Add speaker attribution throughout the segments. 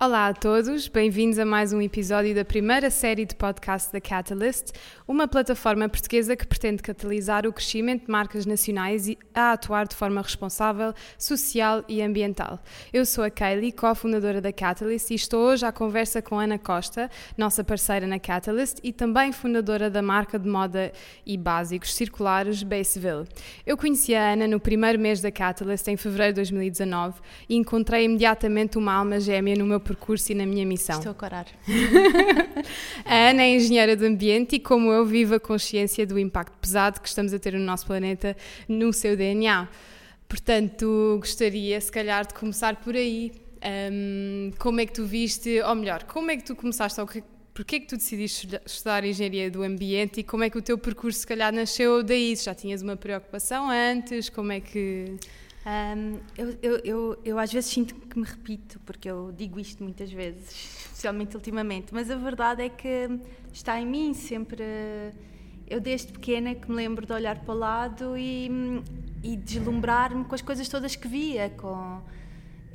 Speaker 1: Olá a todos, bem-vindos a mais um episódio da primeira série de podcast da Catalyst, uma plataforma portuguesa que pretende catalisar o crescimento de marcas nacionais e a atuar de forma responsável, social e ambiental. Eu sou a Kaylee, cofundadora da Catalyst, e estou hoje à conversa com Ana Costa, nossa parceira na Catalyst e também fundadora da marca de moda e básicos circulares Baseville. Eu conheci a Ana no primeiro mês da Catalyst, em fevereiro de 2019, e encontrei imediatamente uma alma gêmea no meu percurso e na minha missão.
Speaker 2: Estou a corar.
Speaker 1: a Ana é engenheira de ambiente e, como eu, vivo a consciência do impacto pesado que estamos a ter no nosso planeta no seu DNA. Portanto, gostaria, se calhar, de começar por aí. Um, como é que tu viste, ou melhor, como é que tu começaste, ou porquê é que tu decidiste estudar engenharia do ambiente e como é que o teu percurso, se calhar, nasceu daí? Já tinhas uma preocupação antes? Como é que.
Speaker 2: Um, eu, eu, eu, eu, às vezes sinto que me repito, porque eu digo isto muitas vezes, especialmente ultimamente, mas a verdade é que está em mim sempre. Eu, desde pequena, que me lembro de olhar para o lado e, e deslumbrar-me com as coisas todas que via. Com,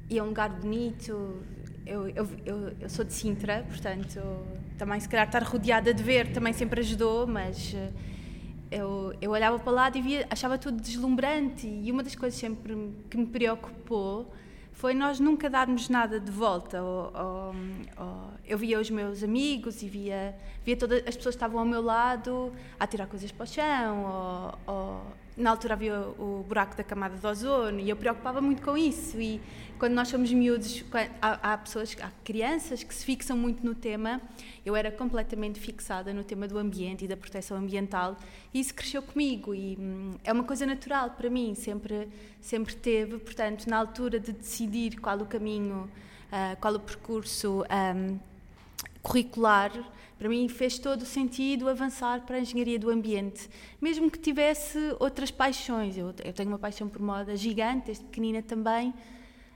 Speaker 2: e é um lugar bonito. Eu, eu, eu, sou de Sintra, portanto, também se calhar estar rodeada de ver também sempre ajudou, mas eu, eu olhava para lado e via, achava tudo deslumbrante e uma das coisas sempre que me preocupou foi nós nunca darmos nada de volta. Ou, ou, ou, eu via os meus amigos e via, via todas as pessoas que estavam ao meu lado a tirar coisas para o chão, ou, na altura havia o buraco da camada de ozono e eu preocupava muito com isso. E quando nós somos miúdos, há, pessoas, há crianças que se fixam muito no tema. Eu era completamente fixada no tema do ambiente e da proteção ambiental e isso cresceu comigo e hum, é uma coisa natural para mim, sempre, sempre teve. Portanto, na altura de decidir qual o caminho, uh, qual o percurso um, curricular, para mim fez todo o sentido avançar para a engenharia do ambiente, mesmo que tivesse outras paixões. Eu, eu tenho uma paixão por moda gigante, desde pequenina também,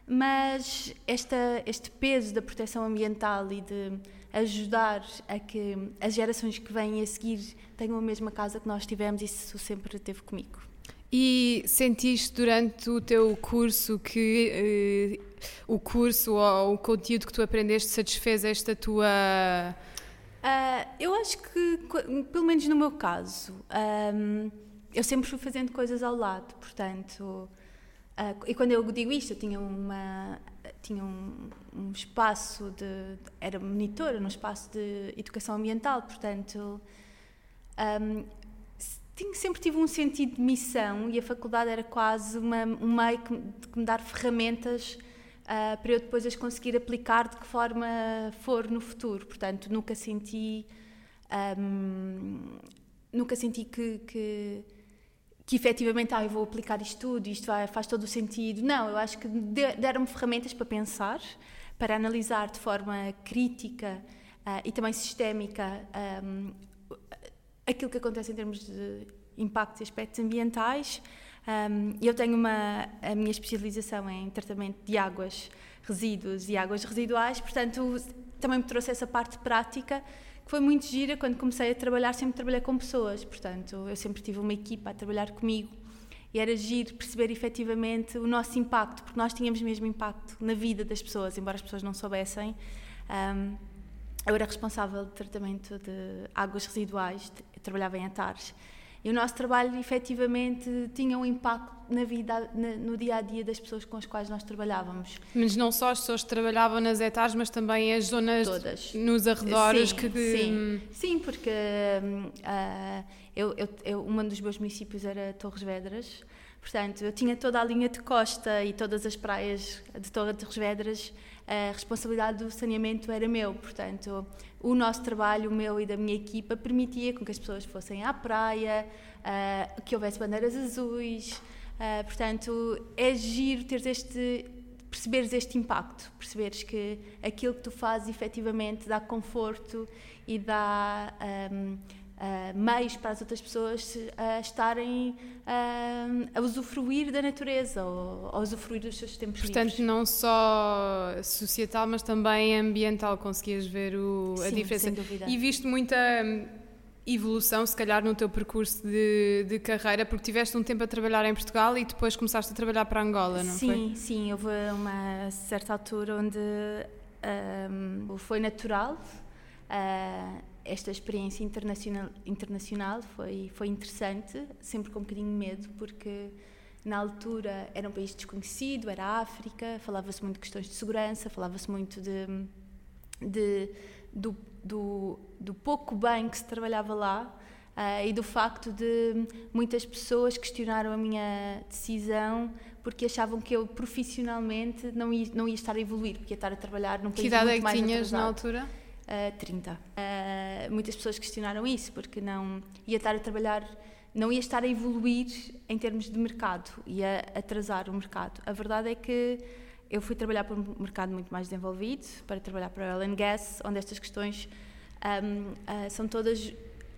Speaker 2: mas esta, este peso da proteção ambiental e de ajudar a que as gerações que vêm a seguir tenham a mesma casa que nós tivemos, isso sempre teve comigo.
Speaker 1: E sentiste durante o teu curso que uh, o curso ou o conteúdo que tu aprendeste satisfez esta tua
Speaker 2: Uh, eu acho que, pelo menos no meu caso, um, eu sempre fui fazendo coisas ao lado, portanto. Uh, e quando eu digo isto, eu tinha, uma, tinha um, um espaço de. Era monitora num espaço de educação ambiental, portanto. Um, tinha, sempre tive um sentido de missão e a faculdade era quase uma, um meio que me dar ferramentas uh, para eu depois as conseguir aplicar de que forma for no futuro. Portanto, nunca senti. Um, nunca senti que, que, que efetivamente ah, eu vou aplicar isto tudo, isto vai, faz todo o sentido. Não, eu acho que deram-me ferramentas para pensar, para analisar de forma crítica uh, e também sistémica um, aquilo que acontece em termos de impactos e aspectos ambientais um, eu tenho uma, a minha especialização em tratamento de águas, resíduos e águas residuais, portanto, também me trouxe essa parte prática que foi muito gira. Quando comecei a trabalhar, sempre trabalhei com pessoas, portanto, eu sempre tive uma equipa a trabalhar comigo e era giro perceber efetivamente o nosso impacto, porque nós tínhamos mesmo impacto na vida das pessoas, embora as pessoas não soubessem. Um, eu era responsável de tratamento de águas residuais, trabalhava em Atares e o nosso trabalho efetivamente tinha um impacto na vida, na, no dia a dia das pessoas com as quais nós trabalhávamos.
Speaker 1: Mas não só as pessoas que trabalhavam nas etares, mas também as zonas Todas. nos arredores
Speaker 2: sim,
Speaker 1: que.
Speaker 2: Sim, sim porque uh, eu, eu, eu, um dos meus municípios era Torres Vedras, portanto eu tinha toda a linha de costa e todas as praias de Torres Vedras a responsabilidade do saneamento era meu, portanto, o nosso trabalho, o meu e da minha equipa, permitia com que as pessoas fossem à praia, uh, que houvesse bandeiras azuis, uh, portanto, é giro teres este perceberes este impacto, perceberes que aquilo que tu fazes efetivamente dá conforto e dá um, uh, meios para as outras pessoas uh, estarem uh, a usufruir da natureza ou a usufruir dos seus tempos
Speaker 1: Portanto,
Speaker 2: livres.
Speaker 1: não só societal, mas também ambiental, conseguias ver o,
Speaker 2: a
Speaker 1: Sim, diferença.
Speaker 2: Sem dúvida.
Speaker 1: E viste muita evolução, se calhar, no teu percurso de, de, carreira, porque tiveste um tempo a trabalhar em Portugal e depois começaste a trabalhar para Angola, não
Speaker 2: sim,
Speaker 1: foi?
Speaker 2: Sim, sim. Houve uma certa altura onde um, foi natural. Uh, esta experiência internacional, internacional foi, foi interessante, sempre com um bocadinho de medo, porque na altura era um país desconhecido, era a África, falava-se muito de questões de segurança, falava-se muito de, de do, do, do, pouco bem que se trabalhava lá uh, e do facto de muitas pessoas questionaram a minha decisão porque achavam que eu profissionalmente não ia, não ia estar a evoluir, porque ia estar a trabalhar num país
Speaker 1: que idade
Speaker 2: muito
Speaker 1: é que
Speaker 2: mais
Speaker 1: tinhas
Speaker 2: atrasado.
Speaker 1: na altura?
Speaker 2: Uh, 30. Uh, muitas pessoas questionaram isso, porque não ia estar a trabalhar, não ia estar a evoluir em termos de mercado, ia atrasar o mercado. A verdade é que eu fui trabalhar para um mercado muito mais desenvolvido, para trabalhar para o oil gas, onde estas questões um, uh, são todas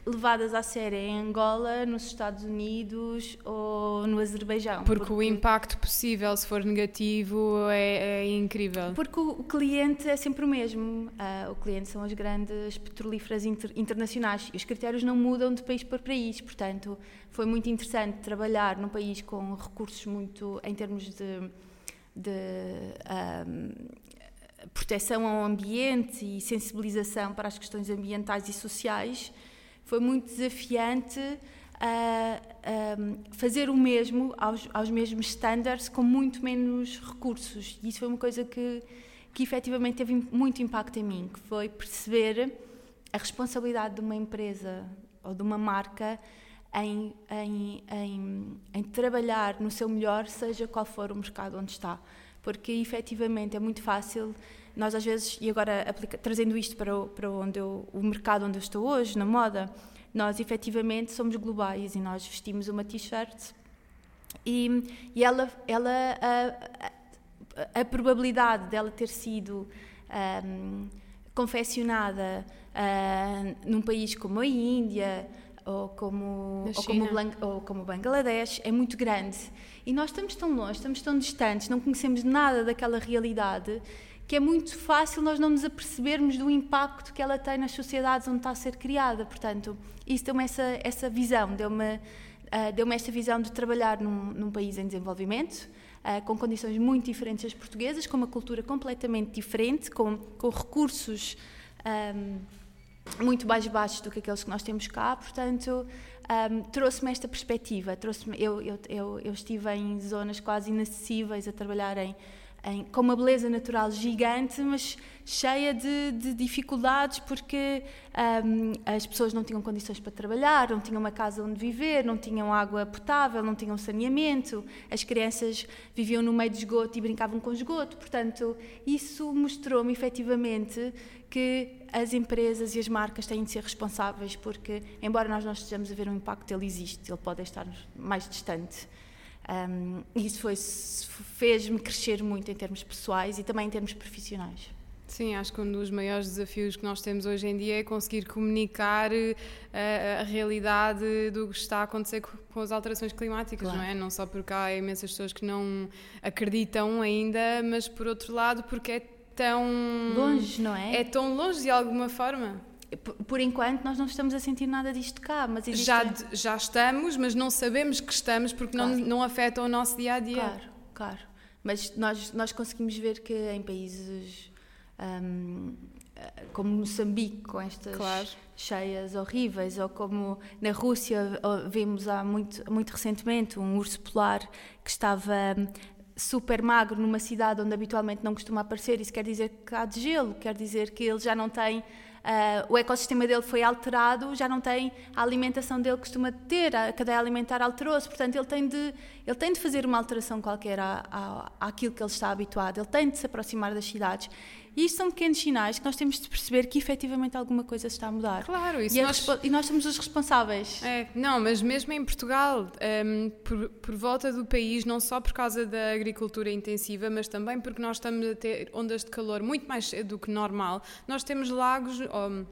Speaker 2: levadas a sério em Angola, nos Estados Unidos ou no Azerbaijão.
Speaker 1: Porque, porque o impacto possível, se for negativo, é, é incrível.
Speaker 2: Porque o, cliente é sempre o mesmo. Uh, o cliente são as grandes petrolíferas inter, internacionais e os critérios não mudam de país para país. Portanto, foi muito interessante trabalhar num país com recursos muito, em termos de, de um, proteção ao ambiente e sensibilização para as questões ambientais e sociais foi muito desafiante uh, fazer o mesmo aos, aos mesmos standards com muito menos recursos. E isso foi uma coisa que, que efetivamente teve muito impacto em mim, que foi perceber a responsabilidade de uma empresa ou de uma marca em, em, em, em, trabalhar no seu melhor, seja qual for o mercado onde está. Porque efetivamente é muito fácil nós às vezes, e agora aplica, trazendo isto para, o, para onde eu, o mercado onde eu estou hoje, na moda, nós efetivamente somos globais e nós vestimos uma t-shirt e, e ela, ela a, a, a, probabilidade dela ter sido um, confeccionada uh, num país como a Índia ou como, ou como, ou como Bangladesh é muito grande. E nós estamos tão longe, estamos tão distantes, não conhecemos nada daquela realidade que é muito fácil nós não nos apercebermos do impacto que ela tem nas sociedades onde está a ser criada. Portanto, isso deu-me essa, essa visão, deu-me uh, deu esta visão de trabalhar num, num país em desenvolvimento, uh, com condições muito diferentes das portuguesas, com uma cultura completamente diferente, com, com recursos um, muito mais baixos do que aqueles que nós temos cá. Portanto, um, trouxe-me esta perspectiva. Trouxe eu, eu, eu, eu estive em zonas quase inacessíveis a trabalhar em em, com uma beleza natural gigante, mas cheia de, de dificuldades porque um, as pessoas não tinham condições para trabalhar, não tinham uma casa onde viver, não tinham água potável, não tinham saneamento, as crianças viviam no meio de esgoto e brincavam com esgoto. Portanto, isso mostrou-me efetivamente que as empresas e as marcas têm de ser responsáveis porque, embora nós não estejamos a ver o impacto, ele existe, ele pode estar mais distante. Um, isso fez-me crescer muito em termos pessoais e também em termos profissionais.
Speaker 1: Sim, acho que um dos maiores desafios que nós temos hoje em dia é conseguir comunicar a, eh, a realidade do que está a acontecer com as alterações climáticas, claro. não é? Não só porque há imensas pessoas que não acreditam ainda, mas por outro lado porque é tão
Speaker 2: longe, não é?
Speaker 1: É tão longe de alguma forma
Speaker 2: por enquanto nós não estamos a sentir nada disto cá, mas existe...
Speaker 1: já, já estamos, mas não sabemos que estamos porque claro. não, não afeta o nosso dia a dia.
Speaker 2: Claro, claro. Mas nós, nós conseguimos ver que em países um, como Moçambique, com estas claro. cheias horríveis, ou como na Rússia, vimos há muito, muito recentemente um urso polar que estava hum, super magro numa cidade onde habitualmente não costuma aparecer. Isso quer dizer que há de gelo, quer dizer que ele já não tem uh, o ecossistema dele foi alterado, já não tem a alimentação dele costuma ter, a cadeia alimentar alterou-se, portanto ele tem, de, ele tem de fazer uma alteração qualquer à, à, àquilo que ele está habituado, ele tem de se aproximar das cidades. E isto são pequenos sinais que nós temos de perceber que efetivamente alguma coisa está a mudar.
Speaker 1: Claro, isso
Speaker 2: e,
Speaker 1: nós...
Speaker 2: e nós somos os responsáveis.
Speaker 1: É, não, mas mesmo em Portugal, um, ehm, por, por, volta do país, não só por causa da agricultura intensiva, mas também porque nós estamos a ter ondas de calor muito mais cedo do que normal, nós temos lagos. Um,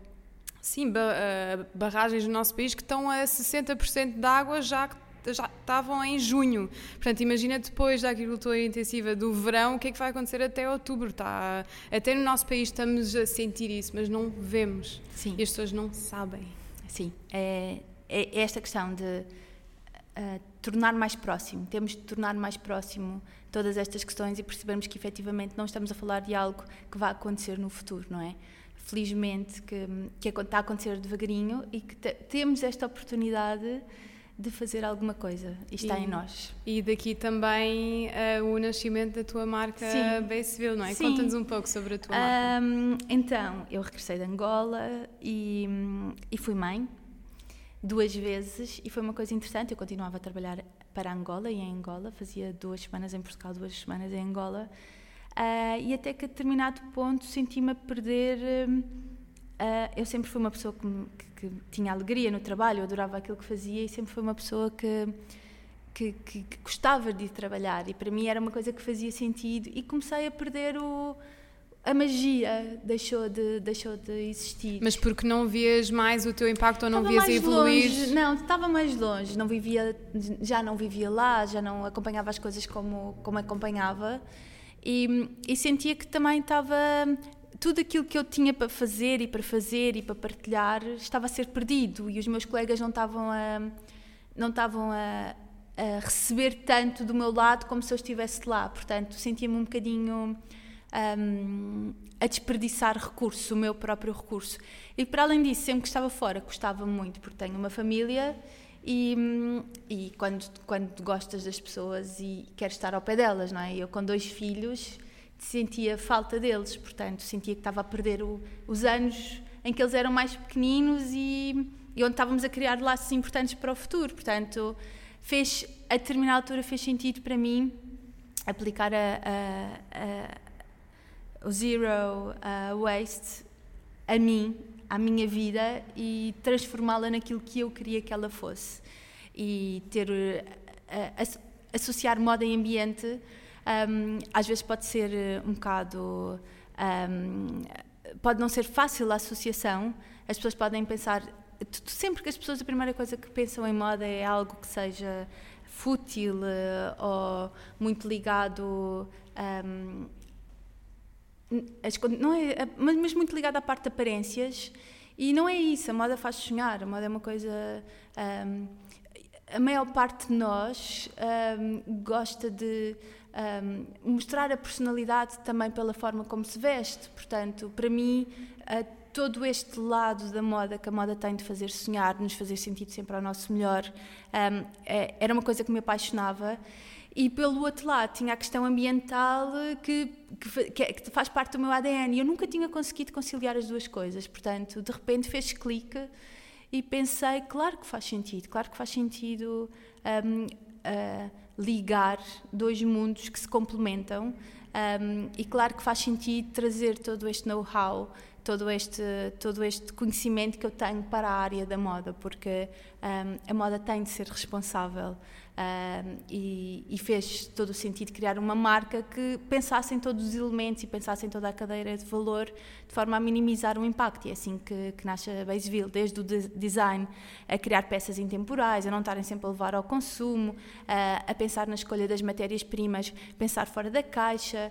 Speaker 1: sim, eh, barragens no nosso país que estão a 60% de água já já estavam em junho. Portanto, imagina depois da agricultura intensiva do verão, o que é que vai acontecer até outubro. Está, até no nosso país estamos a sentir isso, mas não vemos.
Speaker 2: Sim.
Speaker 1: E as pessoas não sabem.
Speaker 2: Sim. É, é esta questão de uh, tornar mais próximo. Temos de tornar mais próximo todas estas questões e percebermos que efetivamente não estamos a falar de algo que vai acontecer no futuro, não é? Felizmente que, que está a acontecer devagarinho e que temos esta oportunidade de fazer alguma coisa e está em nós.
Speaker 1: E daqui também uh, o nascimento da tua marca Baseville, não é? Conta-nos um pouco sobre a tua um,
Speaker 2: marca. Então, eu regressei de Angola e, e fui mãe duas vezes e foi uma coisa interessante. Eu continuava a trabalhar para Angola e em Angola, fazia duas semanas em Portugal, duas semanas em Angola. Uh, e até que a determinado ponto senti-me a perder. Uh, eu sempre fui uma pessoa que, que, que, tinha alegria no trabalho, eu adorava aquilo que fazia e sempre fui uma pessoa que, que, que, gostava de trabalhar. E para mim era uma coisa que fazia sentido. E comecei a perder o a magia deixou de, deixou de existir.
Speaker 1: Mas porque não vias mais o teu impacto ou não estava vias evoluir?
Speaker 2: Longe, não, estava mais longe, não vivia, já não vivia lá, já não acompanhava as coisas como, como acompanhava e, e sentia que também estava tudo aquilo que eu tinha para fazer e para fazer e para partilhar estava a ser perdido e os meus colegas não estavam a não estavam a, a receber tanto do meu lado como se eu estivesse lá, portanto sentia-me um bocadinho um, a desperdiçar recursos, o meu próprio recurso. E para além disso, sempre que estava fora, gostava muito, porque tenho uma família e, e quando, quando gostas das pessoas e queres estar ao pé delas, não é? Eu com dois filhos sentia falta deles, portanto sentia que estava a perder o, os anos em que eles eram mais pequeninos e, e onde estávamos a criar laços importantes para o futuro, portanto fez, a determinada altura fez sentido para mim aplicar a, a, a o zero waste a mim, à minha vida e transformá-la naquilo que eu queria que ela fosse. E ter uh, associar moda e ambiente um, às vezes pode ser uh, um bocado um, pode não ser fácil a associação. As pessoas podem pensar sempre que as pessoas a primeira coisa que pensam em moda é algo que seja fútil uh, ou muito ligado um, não é, mas muito ligada à parte de aparências. E não é isso, a moda faz sonhar, a moda é uma coisa. Um, a maior parte de nós um, gosta de um, mostrar a personalidade também pela forma como se veste. Portanto, para mim, uh, todo este lado da moda que a moda tem de fazer sonhar, de nos fazer sentir sempre ao nosso melhor, é, era uma coisa que me apaixonava. E pelo outro lado, tinha a questão ambiental que, que, é, que, faz parte do meu ADN. Eu nunca tinha conseguido conciliar as duas coisas. Portanto, de repente fez clique e pensei: claro que faz sentido, claro que faz sentido um, uh, ligar dois mundos que se complementam. Um, e claro que faz sentido trazer todo este know-how, todo este, todo este conhecimento que eu tenho para a área da moda, porque um, a moda tem de ser responsável Uh, e, e, fez todo o sentido criar uma marca que pensasse em todos os elementos e pensasse em toda a cadeira de valor de forma a minimizar o impacto. E é assim que, que nasce a Baseville, desde o de design a criar peças intemporais, a não estarem sempre a levar ao consumo, uh, a pensar na escolha das matérias-primas, pensar fora da caixa,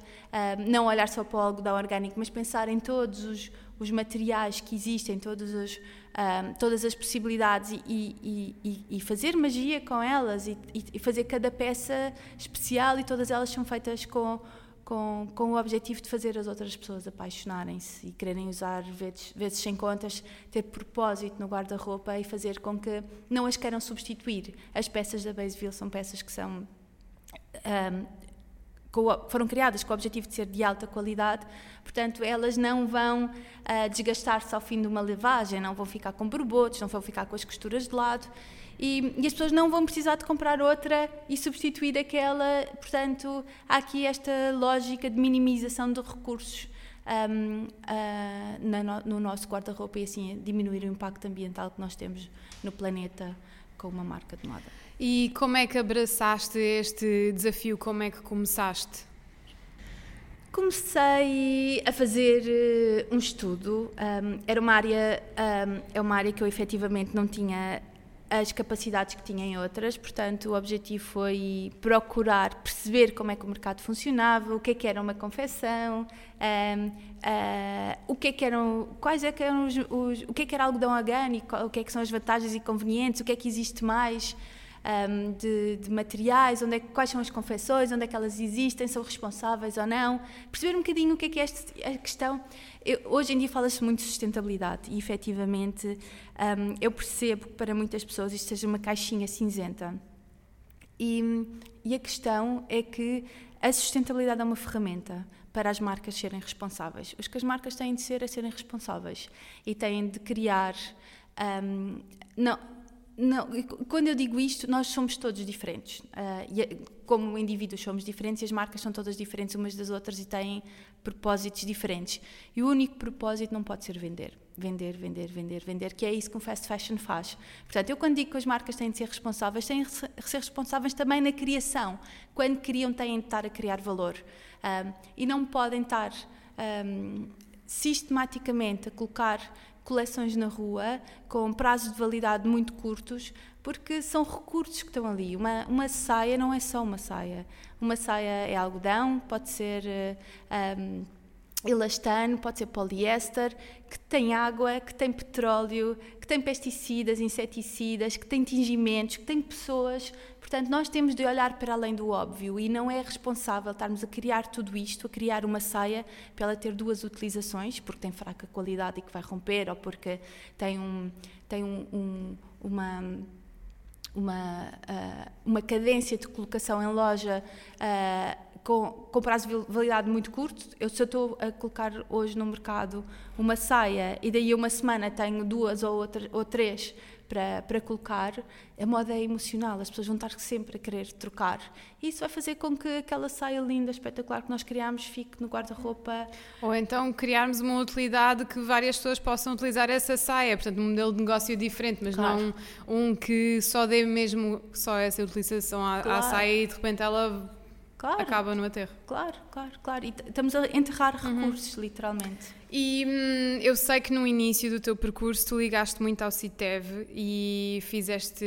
Speaker 2: não olhar só para o algodão orgânico, mas pensar em todos os, os materiais que existem, todos os um, todas as possibilidades e, e, e, e, fazer magia com elas e, fazer cada peça especial e todas elas são feitas com, com, com o objetivo de fazer as outras pessoas apaixonarem-se e quererem usar vezes, vezes sem contas, ter propósito no guarda-roupa e fazer com que não as queiram substituir. As peças da Baseville são peças que são um, foram criadas com o objetivo de ser de alta qualidade, portanto, elas não vão uh, desgastar-se ao fim de uma lavagem, não vão ficar com borbotos, não vão ficar com as costuras de lado. E, e, as pessoas não vão precisar de comprar outra e substituir aquela. Portanto, há aqui esta lógica de minimização de recursos um, uh, ah, no, no nosso guarda-roupa e assim diminuir o impacto ambiental que nós temos no planeta com uma marca de moda.
Speaker 1: E como é que abraçaste este desafio? Como é que começaste?
Speaker 2: Comecei a fazer uh, um estudo. Um, era uma área, um, é uma área que eu efetivamente não tinha as capacidades que tinha em outras, portanto, o objetivo foi procurar perceber como é que o mercado funcionava, o que é que era uma confecção, um, ah, o que é que eram, quais é que eram os, os, o que é que era algodão orgânico, o que é que são as vantagens e inconvenientes, o que é que existe mais. Um, de, de, materiais, onde é, quais são as confecções, onde é que elas existem, são responsáveis ou não, perceber um bocadinho o que é que é esta, a questão. Eu, hoje em dia fala-se muito de sustentabilidade e efetivamente um, eu percebo que para muitas pessoas isto seja uma caixinha cinzenta. E, e a questão é que a sustentabilidade é uma ferramenta para as marcas serem responsáveis. Os que as marcas têm de ser é serem responsáveis e têm de criar. Um, não, não, quando eu digo isto, nós somos todos diferentes. Uh, como indivíduos somos diferentes as marcas são todas diferentes umas das outras e têm propósitos diferentes. E o único propósito não pode ser vender. Vender, vender, vender, vender, que é isso que um fast fashion faz. Portanto, eu quando digo que as marcas têm de ser responsáveis, têm de ser responsáveis também na criação. Quando criam, têm de estar a criar valor. Um, e não podem estar um, sistematicamente a colocar coleções na rua com prazos de validade muito curtos, porque são recursos que estão ali. Uma, uma saia não é só uma saia. Uma saia é algodão, pode ser um, elastano, pode ser poliéster, que tem água, que tem petróleo, que tem pesticidas, inseticidas, que tem tingimentos, que tem pessoas. Portanto, nós temos de olhar para além do óbvio e não é responsável estarmos a criar tudo isto, a criar uma saia para ela ter duas utilizações, porque tem fraca qualidade e que vai romper, ou porque tem, um, tem um, um, uma uma, uh, uma cadência de colocação em loja uh, com, com prazo de validade muito curto. Eu, se eu estou a colocar hoje no mercado uma saia e daí uma semana tenho duas ou, outra, ou três para, para colocar, a moda é emocional, as pessoas vão estar sempre a querer trocar. E isso vai fazer com que aquela saia linda, espetacular que nós criamos fique no guarda-roupa.
Speaker 1: Ou então criarmos uma utilidade que várias pessoas possam utilizar essa saia, portanto, um modelo de negócio diferente, mas claro. não um, um, que só dê mesmo só essa utilização à, claro. à saia e de repente ela claro. acaba no aterro.
Speaker 2: Claro, claro, claro. E estamos a enterrar uhum. recursos, uhum. literalmente.
Speaker 1: E hum, eu sei que no início do teu percurso tu ligaste muito ao CITEV e fizeste.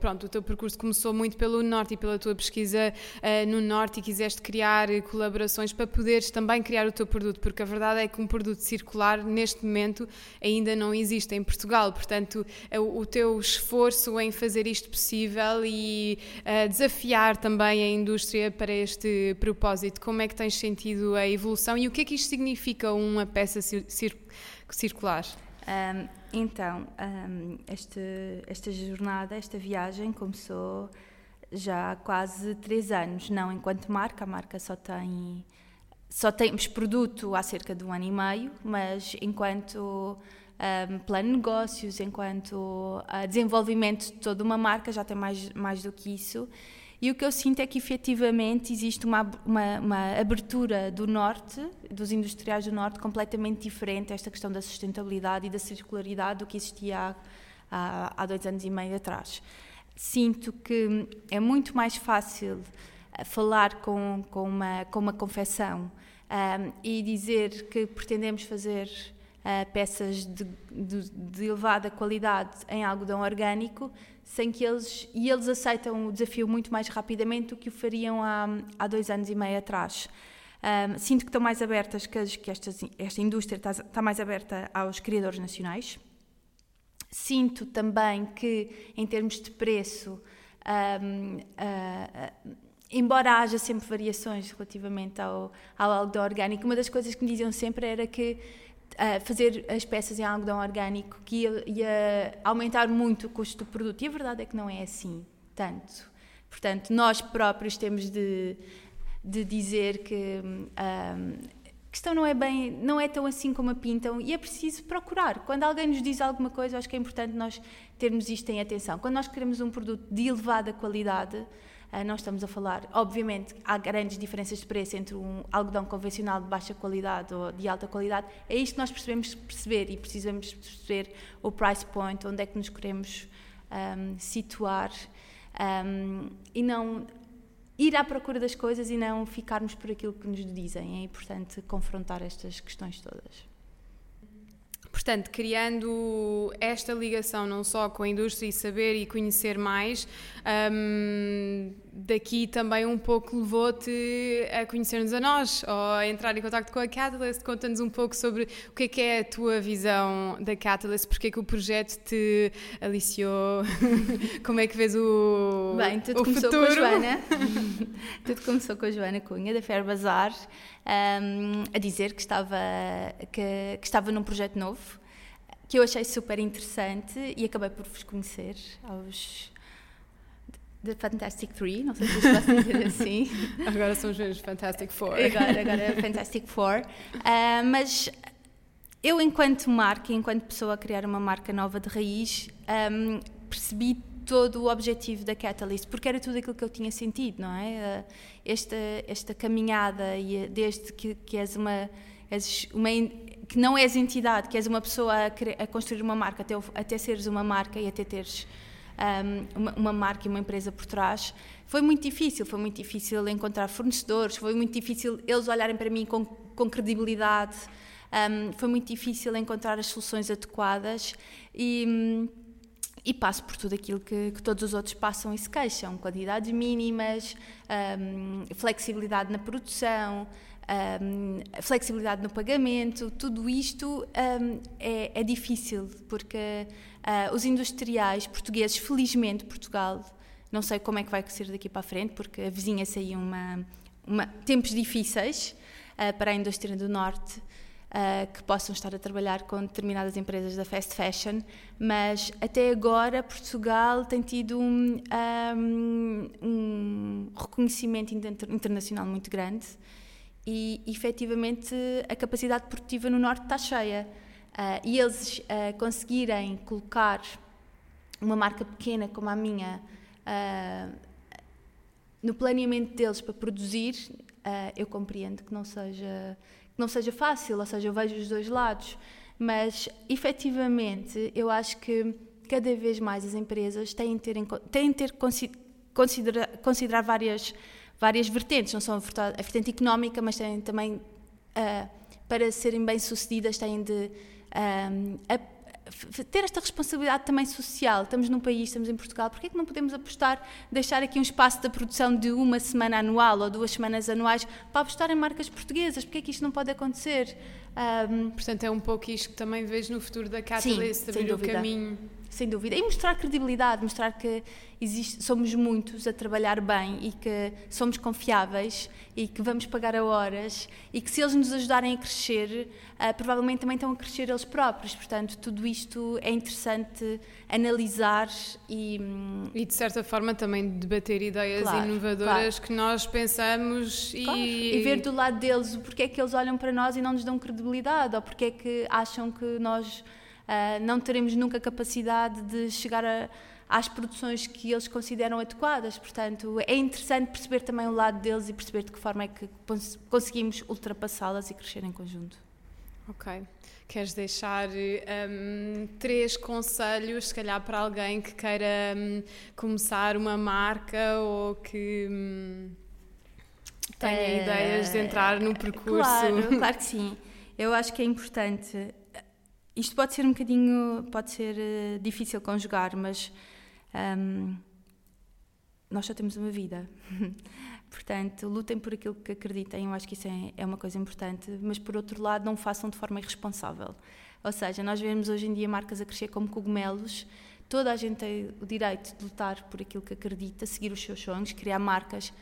Speaker 1: Pronto, o teu percurso começou muito pelo Norte e pela tua pesquisa uh, no Norte e quiseste criar colaborações para poderes também criar o teu produto, porque a verdade é que um produto circular neste momento ainda não existe em Portugal. Portanto, é o, o teu esforço em fazer isto possível e uh, desafiar também a indústria para este propósito, como é que tens sentido a evolução e o que é que isto significa um peça cir circular?
Speaker 2: Um, então, um, este, esta jornada, esta viagem começou já há quase três anos, não enquanto marca, a marca só tem só temos produto há cerca de um ano e meio, mas enquanto um, plano de negócios, enquanto uh, desenvolvimento de toda uma marca, já tem mais, mais do que isso. E o que eu sinto é que efetivamente existe uma, uma, uma, abertura do Norte, dos industriais do Norte, completamente diferente a esta questão da sustentabilidade e da circularidade do que existia há, há, dois anos e meio atrás. Sinto que é muito mais fácil eh, falar com, com, uma, com uma confecção um, e dizer que pretendemos fazer uh, peças de, de, de, elevada qualidade em algodão orgânico, sem que eles e eles aceitam o desafio muito mais rapidamente do que o fariam há, há dois anos e meio atrás. Um, sinto que estão mais abertas, que, que esta, esta indústria está, está mais aberta aos criadores nacionais. Sinto também que, em termos de preço, um, uh, embora haja sempre variações relativamente ao, ao algodão orgânico, uma das coisas que me diziam sempre era que uh, fazer as peças em algodão orgânico que ia, ia, aumentar muito o custo do produto. E a verdade é que não é assim tanto. Portanto, nós próprios temos de, de dizer que um, a questão não é bem, não é tão assim como a pintam e é preciso procurar. Quando alguém nos diz alguma coisa, acho que é importante nós termos isto em atenção. Quando nós queremos um produto de elevada qualidade, Uh, não estamos a falar, obviamente, há grandes diferenças de preço entre um algodão convencional de baixa qualidade ou de alta qualidade. É isto que nós percebemos perceber e precisamos perceber o price point, onde é que nos queremos um, situar um, e não ir à procura das coisas e não ficarmos por aquilo que nos dizem. É importante confrontar estas questões todas.
Speaker 1: Portanto, criando esta ligação não só com a indústria e saber e conhecer mais, um, daqui também um pouco levou-te a conhecer-nos a nós ou a entrar em contato com a Catalyst. Conta-nos um pouco sobre o que é que é a tua visão da Catalyst, porque é que o projeto te aliciou, como é que vês o
Speaker 2: Bem, tudo
Speaker 1: o
Speaker 2: começou
Speaker 1: futuro.
Speaker 2: com a Joana. tudo começou com a Joana Cunha, da Fair Bazar, um, a dizer que estava, que, que estava num projeto novo, que eu achei super interessante e acabei por vos conhecer aos The Fantastic Three, não sei se vocês de dizer assim.
Speaker 1: Agora somos os Fantastic Four.
Speaker 2: Agora, agora é Fantastic Four. Uh, mas eu, enquanto marca, enquanto pessoa a criar uma marca nova de raiz, um, percebi todo o objetivo da Catalyst, porque era tudo aquilo que eu tinha sentido, não é? Uh, esta, esta caminhada, e desde que, que és uma. És uma que não és entidade, que és uma pessoa a, a construir uma marca, até, até seres uma marca e até teres um, uma, uma, marca e uma empresa por trás. Foi muito difícil, foi muito difícil encontrar fornecedores, foi muito difícil eles olharem para mim com, com credibilidade, um, foi muito difícil encontrar as soluções adequadas e, e passo por tudo aquilo que, que, todos os outros passam e se queixam: quantidades mínimas, um, flexibilidade na produção. Um, flexibilidade no pagamento, tudo isto um, é, é, difícil porque uh, os industriais portugueses, felizmente Portugal, não sei como é que vai ser daqui para a frente, porque a vizinha saiu uma, uma tempos difíceis uh, para a indústria do norte. Uh, que possam estar a trabalhar com determinadas empresas da fast fashion, mas até agora Portugal tem tido um, um, um reconhecimento internacional muito grande e efetivamente a capacidade produtiva no Norte está cheia. Uh, e eles uh, conseguirem colocar uma marca pequena como a minha uh, no planeamento deles para produzir, eu compreendo que não seja que não seja fácil, ou seja, eu vejo os dois lados, mas efetivamente eu acho que cada vez mais as empresas têm de ter, têm de ter considerar, considerar várias várias vertentes, não só a vertente económica, mas têm também, uh, para serem bem-sucedidas, têm de um, a, ter esta responsabilidade também social. Estamos num país, estamos em Portugal, porquê é que não podemos apostar, deixar aqui um espaço da produção de uma semana anual ou duas semanas anuais para apostar em marcas portuguesas? Porquê é que isto não pode acontecer?
Speaker 1: Um, Portanto, é um pouco isto que também vejo no futuro da Catalyst, abrir o caminho
Speaker 2: sem dúvida. E mostrar credibilidade, mostrar que existe, somos muitos a trabalhar bem e que somos confiáveis e que vamos pagar a horas e que se eles nos ajudarem a crescer, uh, provavelmente também estão a crescer eles próprios. Portanto, tudo isto é interessante analisar e.
Speaker 1: Hum, e de certa forma também debater ideias claro, inovadoras claro. que nós pensamos
Speaker 2: claro. e... e. ver do lado deles o porquê é que eles olham para nós e não nos dão credibilidade ou porquê é que acham que nós uh, não teremos nunca capacidade de chegar a, às produções que eles consideram adequadas. Portanto, é interessante perceber também o lado deles e perceber de que forma é que conseguimos ultrapassá-las e crescer em conjunto.
Speaker 1: Ok. Queres deixar um, três conselhos, se calhar, para alguém que queira um, começar uma marca ou que um, tenha uh, ideias de entrar no percurso?
Speaker 2: Claro, claro que sim. Eu acho que é importante isto pode ser um bocadinho, pode ser uh, difícil conjugar, mas um, nós só temos uma vida. Portanto, lutem por aquilo que acreditem, eu acho que isso é, é uma coisa importante, mas por outro lado, não façam de forma irresponsável. Ou seja, nós vemos hoje em dia marcas a crescer como cogumelos, toda a gente tem o direito de lutar por aquilo que acredita, seguir os seus sonhos, criar marcas,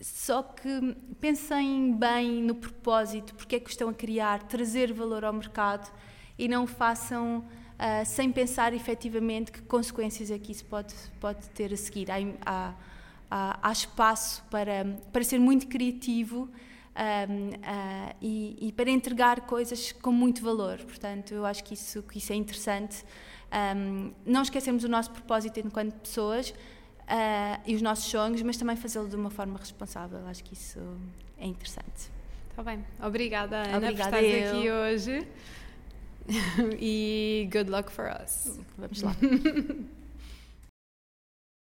Speaker 2: só que pensem bem no propósito, porque é que estão a criar, trazer valor ao mercado e não façam uh, sem pensar efetivamente que consequências é que isso pode, pode ter a seguir. Há, há, há, há espaço para, para ser muito criativo um, uh, ah, e, e, para entregar coisas com muito valor. Portanto, eu acho que isso, que isso é interessante. Um, não esquecemos o nosso propósito enquanto pessoas uh, e os nossos sonhos, mas também fazê-lo de uma forma responsável. Eu acho que isso é interessante.
Speaker 1: Está bem. Obrigada, Ana, Obrigada por estares aqui hoje. e good luck for us.
Speaker 2: Vamos lá.